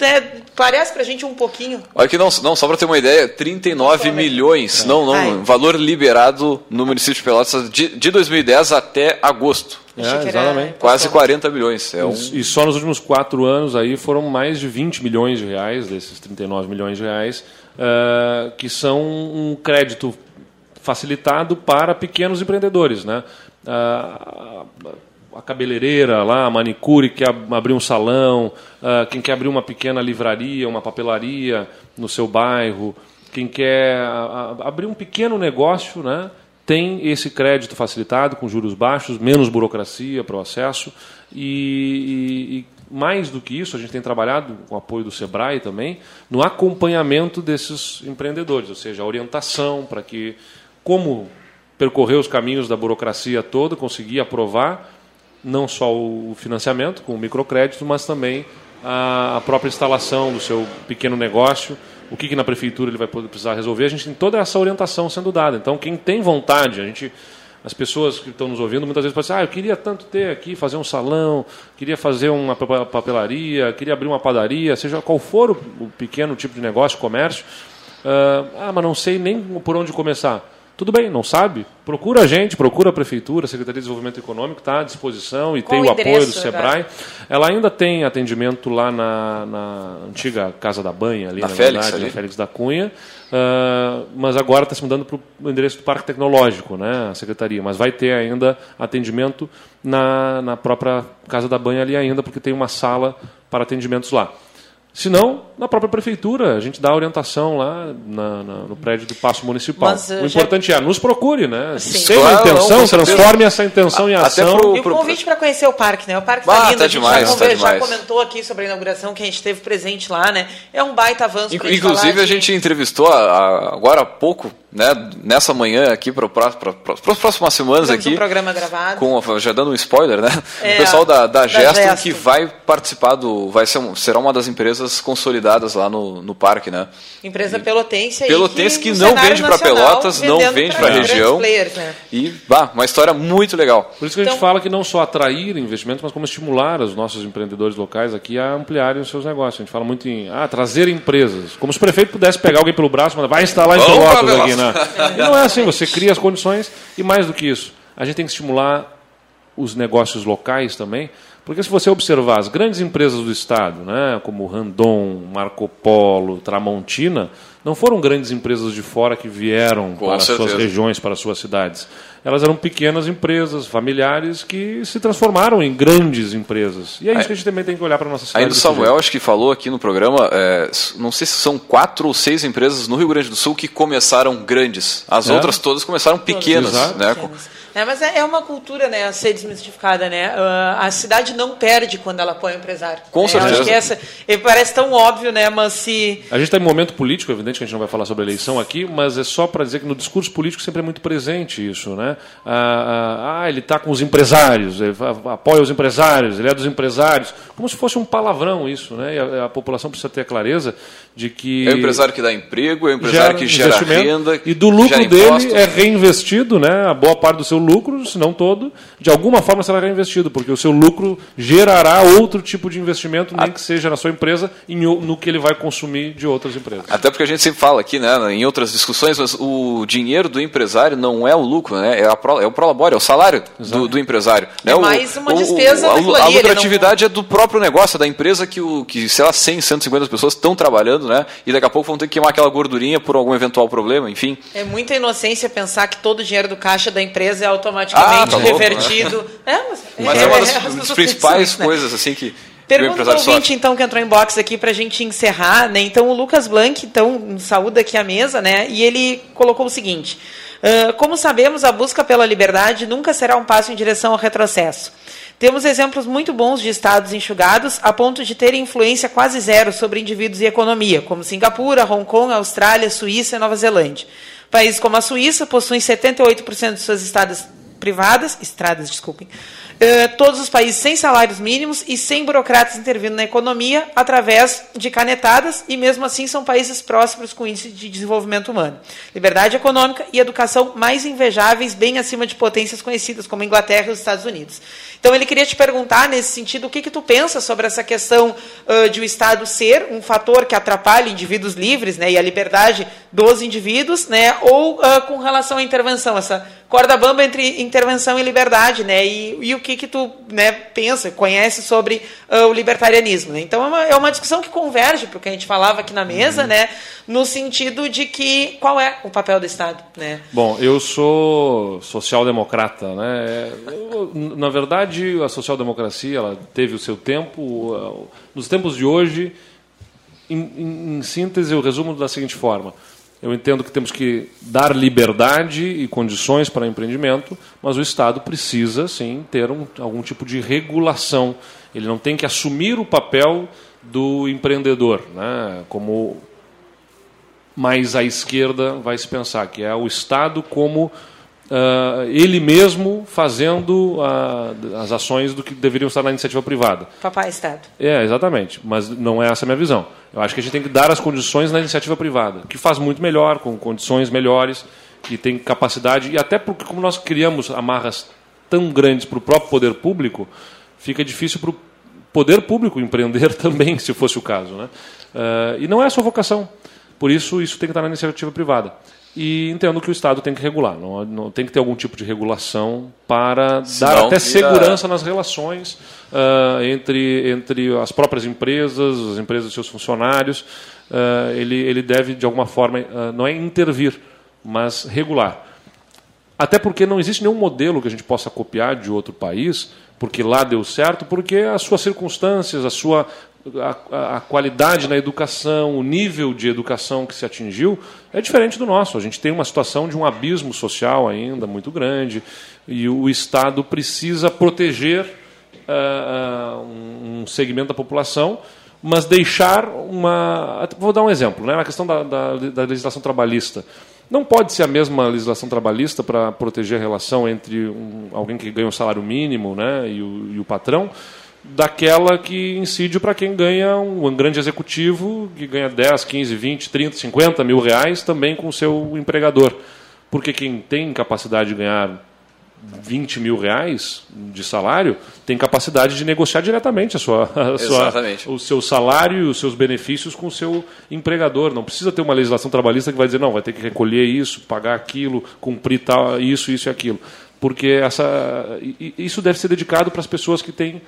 né, clareasse para a gente um pouquinho. Olha que não, não só para ter uma ideia, 39 não milhões, é. não, não, Ai. valor liberado no município de Pelotas de, de 2010 até agosto. É, exatamente. Quase 40 milhões. É um... E só nos últimos quatro anos aí foram mais de 20 milhões de reais, desses 39 milhões de reais, uh, que são um crédito facilitado para pequenos empreendedores. Né? Uh, a cabeleireira lá, a manicure que abrir um salão, uh, quem quer abrir uma pequena livraria, uma papelaria no seu bairro, quem quer abrir um pequeno negócio, né, tem esse crédito facilitado com juros baixos, menos burocracia para o acesso e, e, mais do que isso, a gente tem trabalhado com o apoio do Sebrae também no acompanhamento desses empreendedores, ou seja, a orientação para que como percorrer os caminhos da burocracia toda, conseguir aprovar não só o financiamento com o microcrédito, mas também a, própria instalação do seu pequeno negócio, o que, que na prefeitura ele vai precisar resolver. A gente tem toda essa orientação sendo dada. Então, quem tem vontade, a gente as pessoas que estão nos ouvindo muitas vezes pensam, ah, eu queria tanto ter aqui, fazer um salão, queria fazer uma papelaria, queria abrir uma padaria, seja qual for o pequeno tipo de negócio, comércio. Uh, ah, mas não sei nem por onde começar. Tudo bem, não sabe? Procura a gente, procura a Prefeitura, a Secretaria de Desenvolvimento Econômico está à disposição e Qual tem o, apoio do SEBRAE. Ela ainda tem atendimento lá na, na antiga Casa da Banha, ali na, na Félix, verdade, ali. na Félix da Cunha, uh, mas agora está se mudando para o endereço do Parque Tecnológico, né, a Secretaria, mas vai ter ainda atendimento na, na própria Casa da Banha ali ainda, porque tem uma sala para atendimentos lá. Se não, na própria prefeitura, a gente dá orientação lá na, na, no prédio do Paço Municipal. Mas, o já... importante é, nos procure, né? Sim. Tem uma intenção, não, transforme essa intenção a, em ação. Pro, pro... E o convite para conhecer o parque, né? O parque está lindo, tá demais, já, tá demais. já comentou aqui sobre a inauguração que a gente teve presente lá, né? É um baita avanço. Inclusive, a gente entrevistou a, agora há pouco né, nessa manhã aqui para as próximas semanas Temos aqui. Um programa gravado. Com, já dando um spoiler, né? É, o pessoal da, da, da Gesto, Gesto, que vai participar do. Vai ser, será uma das empresas consolidadas lá no, no parque, né? Empresa pelotense Pelotense que, que não vende para Pelotas, não vende para a região. Players, né? E bah, uma história muito legal. Por isso que a gente então, fala que não só atrair investimentos, mas como estimular os nossos empreendedores locais aqui a ampliarem os seus negócios. A gente fala muito em ah, trazer empresas. Como se o prefeito pudesse pegar alguém pelo braço e mandar, vai instalar em Pelotas aqui, né? E não é assim, você cria as condições e mais do que isso, a gente tem que estimular os negócios locais também Porque se você observar as grandes empresas do Estado, né, como Randon, Marco Polo, Tramontina, não foram grandes empresas de fora que vieram Com para certeza. suas regiões, para suas cidades. Elas eram pequenas empresas, familiares, que se transformaram em grandes empresas. E é isso que a gente também tem que olhar para a nossa cidade. Ainda o Samuel, jeito. acho que falou aqui no programa, é, não sei se são quatro ou seis empresas no Rio Grande do Sul que começaram grandes. As É. outras todas começaram pequenas. Exato. Né? É, mas é é uma cultura né, a ser desmistificada, né? Ah, a cidade não perde quando ela põe o empresário. Com? Eu certeza. acho que essa parece tão óbvio, né? Mas se A gente está em momento político, é evidente que a gente não vai falar sobre eleição aqui, mas é só para dizer que no discurso político sempre é muito presente isso. Né? Ah, ah, ah, ele está com os empresários, ele a- apoia os empresários, ele é dos empresários. Como se fosse um palavrão isso. Né? E a, a população precisa ter a clareza de que. É o empresário que dá emprego, é o empresário que gera renda. E do lucro gera dele é reinvestido, né? A boa parte do seu lucro, se não todo, de alguma forma será reinvestido, porque o seu lucro gerará outro tipo de investimento, nem que seja na sua empresa, em no que ele vai consumir de outras empresas. Até porque a gente sempre fala aqui, né, em outras discussões, mas o dinheiro do empresário não é o lucro, né? É, a pro, é o prolabore, é o salário do, do empresário. né? É O- mais uma o- despesa a, daquilo a ele lucratividade é do próprio negócio, é da empresa que, o, que, sei lá, 100, 150 pessoas estão trabalhando, né? E daqui a pouco vão ter que queimar aquela gordurinha por algum eventual problema, enfim. é muita inocência pensar que todo o dinheiro do caixa da empresa é Ah, automaticamente tá louco, revertido. [laughs] É, mas, Mas é, uma das, as das pessoas principais isso, né? coisas, assim, que, o Pergunta do empresário ouvinte, então, que entrou em box aqui pra gente encerrar, né? Então, o Lucas Blanc, então, saúda aqui a mesa, né? E ele colocou o seguinte: "Ah, como sabemos, a busca pela liberdade nunca será um passo em direção ao retrocesso. Temos exemplos muito bons de estados enxugados a ponto de terem influência quase zero sobre indivíduos e economia, como Singapura, Hong Kong, Austrália, Suíça e Nova Zelândia. Países como a Suíça possuem 78% de suas estradas privadas, estradas, desculpem, eh, todos os países sem salários mínimos e sem burocratas intervindo na economia através de canetadas e mesmo assim são países prósperos com índice de desenvolvimento humano. Liberdade econômica e educação mais invejáveis, bem acima de potências conhecidas como Inglaterra e os Estados Unidos. Então ele queria te perguntar nesse sentido o que que tu pensa sobre essa questão ãh, de o Estado ser um fator que atrapalha indivíduos livres, né, e a liberdade dos indivíduos, né, ou ãh, com relação à intervenção, essa corda bamba entre intervenção e liberdade, né, e, e o que que tu né, pensa, conhece sobre ãh, o libertarianismo. Né? Então é uma, é uma discussão que converge para o que a gente falava aqui na mesa, né, no sentido de que qual é o papel do Estado, né? Bom, eu sou social-democrata, né? Eu, na verdade, a social-democracia ela teve o seu tempo. Nos tempos de hoje, em, em, em síntese, eu resumo da seguinte forma: eu entendo que temos que dar liberdade e condições para empreendimento, mas o Estado precisa, sim, ter um, algum tipo de regulação. Ele não tem que assumir o papel do empreendedor, né? Como mais à esquerda vai se pensar, que é o Estado como uh, ele mesmo fazendo uh, as ações do que deveriam estar na iniciativa privada. Papai Estado. É, exatamente. Mas não é essa a minha visão. Eu acho que a gente tem que dar as condições na iniciativa privada, que faz muito melhor, com condições melhores, que tem capacidade, e até porque, como nós criamos amarras tão grandes para o próprio poder público, fica difícil para o poder público empreender [laughs] também, se fosse o caso. Né? Uh, e não é a sua vocação. Por isso, isso tem que estar na iniciativa privada. E entendo que o Estado tem que regular. Não, não tem que ter algum tipo de regulação para Senão dar até segurança nas relações uh, entre, entre as próprias empresas, as empresas e seus funcionários. Uh, ele, ele deve, de alguma forma, uh, não é intervir, mas regular. Até porque não existe nenhum modelo que a gente possa copiar de outro país, porque lá deu certo, porque as suas circunstâncias, a sua a, a, qualidade na educação, o nível de educação que se atingiu é diferente do nosso. A gente tem uma situação de um abismo social ainda muito grande e o Estado precisa proteger uh, um segmento da população, mas deixar uma. Vou dar um exemplo, né? na questão da, da, da legislação trabalhista. Não pode ser a mesma legislação trabalhista para proteger a relação entre um, alguém que ganha um salário mínimo né, e, o, e o patrão daquela que incide para quem ganha um, um, grande executivo que ganha 10, 15, 20, 30, 50 mil reais também com o seu empregador. Porque quem tem capacidade de ganhar 20 mil reais de salário tem capacidade de negociar diretamente a sua, [laughs] a sua, o seu salário e os seus benefícios com o seu empregador. Não precisa ter uma legislação trabalhista que vai dizer, não, vai ter que recolher isso, pagar aquilo, cumprir tal, isso, isso e aquilo. Porque essa, isso deve ser dedicado para as pessoas que têm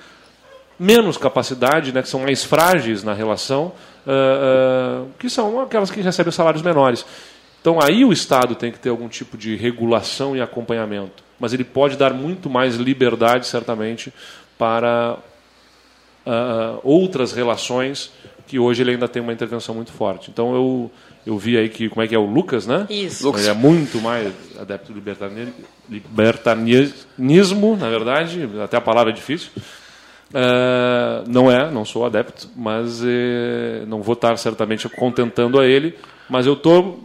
menos capacidade, né, que são mais frágeis na relação, uh, uh, que são aquelas que recebem salários menores. Então aí o Estado tem que ter algum tipo de regulação e acompanhamento, mas ele pode dar muito mais liberdade, certamente, para uh, outras relações que hoje ele ainda tem uma intervenção muito forte. Então eu eu vi aí que como é que é o Lucas, né? Isso. Ele é muito mais adepto do libertarianismo, na verdade, até a palavra é difícil. Uh, não é, não sou adepto, mas uh, não vou estar certamente contentando a ele, mas eu estou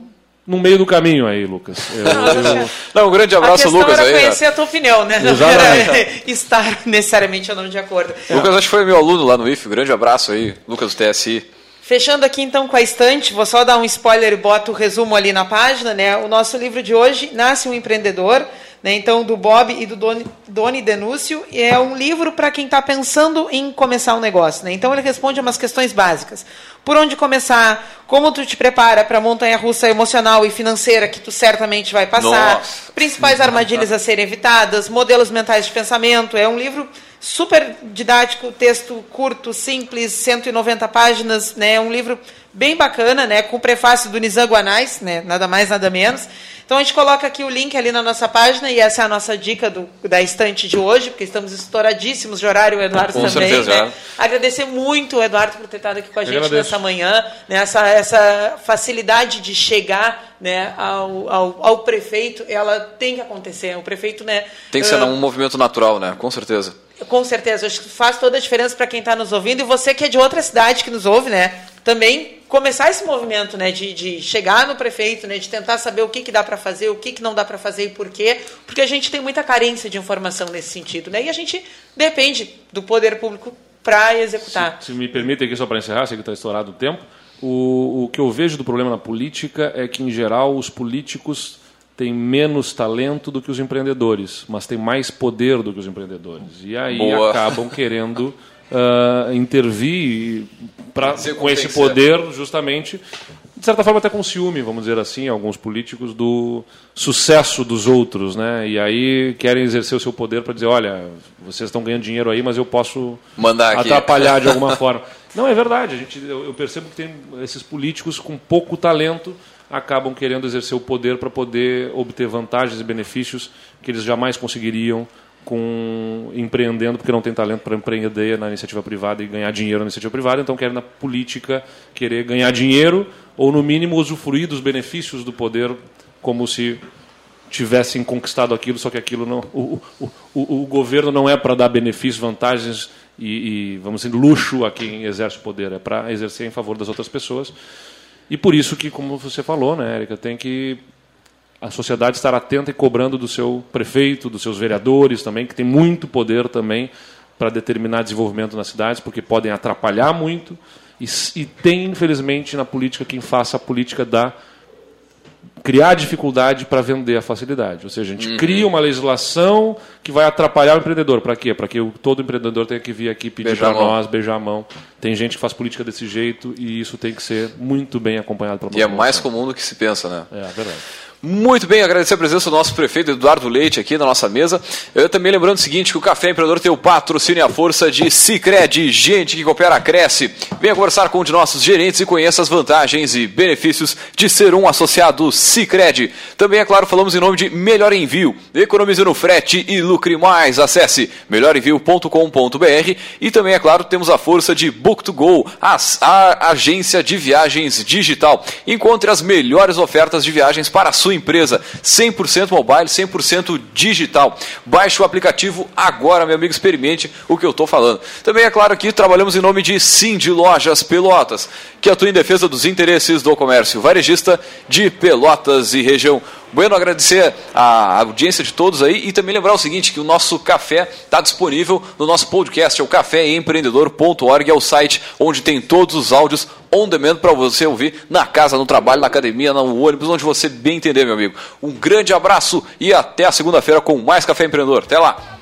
no meio do caminho aí, Lucas. Eu, eu... [laughs] Não, um grande abraço, a Lucas. Era aí, conhecer a tua opinião, né? Não era [laughs] estar necessariamente ou não de acordo. Lucas, acho que foi meu aluno lá no IF. Um grande abraço aí, Lucas do TSI. Fechando aqui então com a estante, vou só dar um spoiler e boto o resumo ali na página, né? O nosso livro de hoje, Nasce um Empreendedor, né? Então, do Bob e do Doni, Doni Denúcio, é um livro para quem está pensando em começar um negócio, né? Então ele responde a umas questões básicas. Por onde começar? Como tu te prepara para a montanha-russa emocional e financeira que tu certamente vai passar? Nossa. Principais armadilhas a serem evitadas, modelos mentais de pensamento. É um livro super didático, texto curto, simples, 190 páginas, né? Um livro bem bacana, né? Com prefácio do Nizam Guanais, né? Nada mais, nada menos. Então a gente coloca aqui o link ali na nossa página e essa é a nossa dica do, da estante de hoje, porque estamos estouradíssimos de horário, Eduardo Com também. certeza, né? Agradecer muito o Eduardo por ter estado aqui com a Eu gente agradeço. nessa manhã, né? essa, essa facilidade de chegar né, ao, ao, ao prefeito, ela tem que acontecer. O prefeito, né? Tem que ser ah, um movimento natural, né? Com certeza. Com certeza, acho que faz toda a diferença para quem está nos ouvindo e você que é de outra cidade que nos ouve, né? Também começar esse movimento, né? De, de chegar no prefeito, né? De tentar saber o que, que dá para fazer, o que, que não dá para fazer e por quê, porque a gente tem muita carência de informação nesse sentido, né? E a gente depende do poder público para executar. Se me permite aqui só para encerrar, sei que está estourado o tempo, o, o que eu vejo do problema na política é que, em geral, os políticos têm menos talento do que os empreendedores, mas têm mais poder do que os empreendedores. E aí Boa. acabam querendo ah, intervir pra, com esse poder, justamente, de certa forma até com ciúme, vamos dizer assim, alguns políticos, do sucesso dos outros. Né? E aí querem exercer o seu poder para dizer, olha, vocês estão ganhando dinheiro aí, mas eu posso Mandar aqui. atrapalhar de [laughs] alguma forma. Não, é verdade. A gente, eu, eu percebo que tem esses políticos com pouco talento acabam querendo exercer o poder para poder obter vantagens e benefícios que eles jamais conseguiriam com empreendendo, porque não tem talento para empreender na iniciativa privada e ganhar dinheiro na iniciativa privada, então querem na política querer ganhar dinheiro ou no mínimo usufruir dos benefícios do poder como se tivessem conquistado aquilo, só que aquilo não. O, o, o, o governo não é para dar benefícios, vantagens e, e, vamos dizer, luxo a quem exerce o poder, é para exercer em favor das outras pessoas. E por isso que, como você falou, né, Érica, tem que a sociedade estar atenta e cobrando do seu prefeito, dos seus vereadores também, que tem muito poder também para determinar desenvolvimento nas cidades, porque podem atrapalhar muito. E, e tem, infelizmente, na política quem faça a política da criar dificuldade para vender a facilidade. Ou seja, a gente cria uma legislação que vai atrapalhar o empreendedor. Para quê? Para que o- todo empreendedor tenha que vir aqui pedir Beijar para nós, beijar a mão. Tem gente que faz política desse jeito e isso tem que ser muito bem acompanhado pela E é mais comum do que se pensa, né? É, verdade. Muito bem, agradecer a presença do nosso prefeito Eduardo Leite aqui na nossa mesa. Eu também lembrando o seguinte, que o Café Empreendedor tem o patrocínio e a força de Cicred, gente que coopera, cresce. Venha conversar com um de nossos gerentes e conheça as vantagens e benefícios de ser um associado Cicred. Também, é claro, falamos em nome de Melhor Envio. Economize no frete e lucre mais. Acesse melhorenvio.com.br e também, é claro, temos a força de Book2Go, as- a agência de viagens digital. Encontre as melhores ofertas de viagens para a sua empresa. 100% mobile, 100% digital. Baixe o aplicativo agora, meu amigo, experimente o que eu estou falando. Também, é claro, aqui trabalhamos em nome de Sim de Lojas Pelotas, que atua em defesa dos interesses do comércio varejista de Pelotas e região. Bueno, agradecer a audiência de todos aí e também lembrar o seguinte, que o nosso café está disponível no nosso podcast, é o caféempreendedor.org, é o site onde tem todos os áudios on demand para você ouvir na casa, no trabalho, na academia, no ônibus, onde você bem entender, meu amigo. Um grande abraço e até a segunda-feira com mais Café Empreendedor. Até lá!